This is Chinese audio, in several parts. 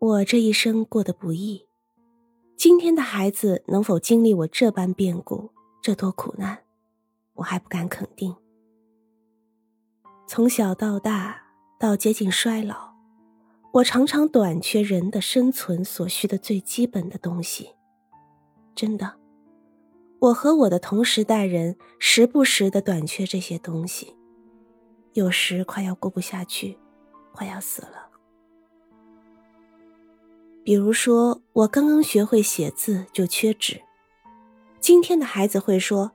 我这一生过得不易，今天的孩子能否经历我这般变故，这多苦难，我还不敢肯定。从小到大，到接近衰老，我常常短缺人的生存所需的最基本的东西。真的，我和我的同时代人时不时的短缺这些东西，有时快要过不下去，快要死了。比如说，我刚刚学会写字就缺纸。今天的孩子会说：“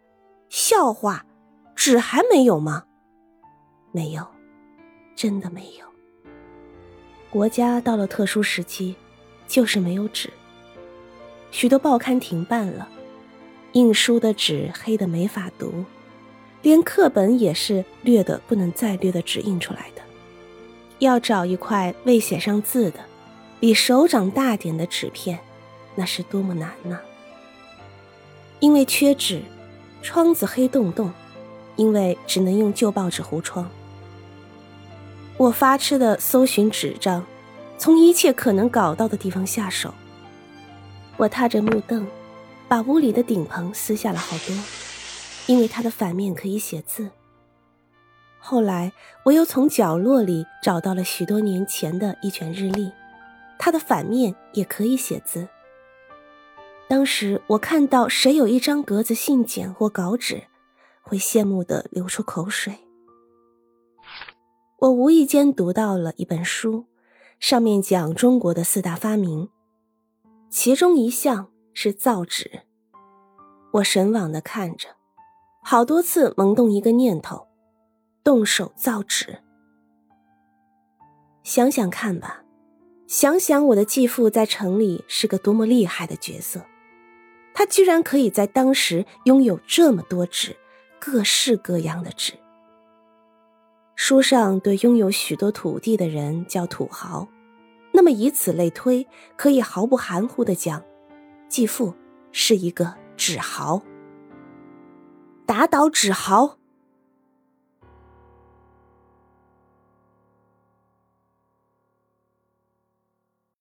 笑话，纸还没有吗？”没有，真的没有。国家到了特殊时期，就是没有纸。许多报刊停办了，印书的纸黑的没法读，连课本也是略的不能再略的纸印出来的。要找一块未写上字的。比手掌大点的纸片，那是多么难呢？因为缺纸，窗子黑洞洞，因为只能用旧报纸糊窗。我发痴的搜寻纸张，从一切可能搞到的地方下手。我踏着木凳，把屋里的顶棚撕下了好多，因为它的反面可以写字。后来，我又从角落里找到了许多年前的一卷日历。它的反面也可以写字。当时我看到谁有一张格子信笺或稿纸，会羡慕的流出口水。我无意间读到了一本书，上面讲中国的四大发明，其中一项是造纸。我神往的看着，好多次萌动一个念头：动手造纸。想想看吧。想想我的继父在城里是个多么厉害的角色，他居然可以在当时拥有这么多纸，各式各样的纸。书上对拥有许多土地的人叫土豪，那么以此类推，可以毫不含糊的讲，继父是一个纸豪。打倒纸豪，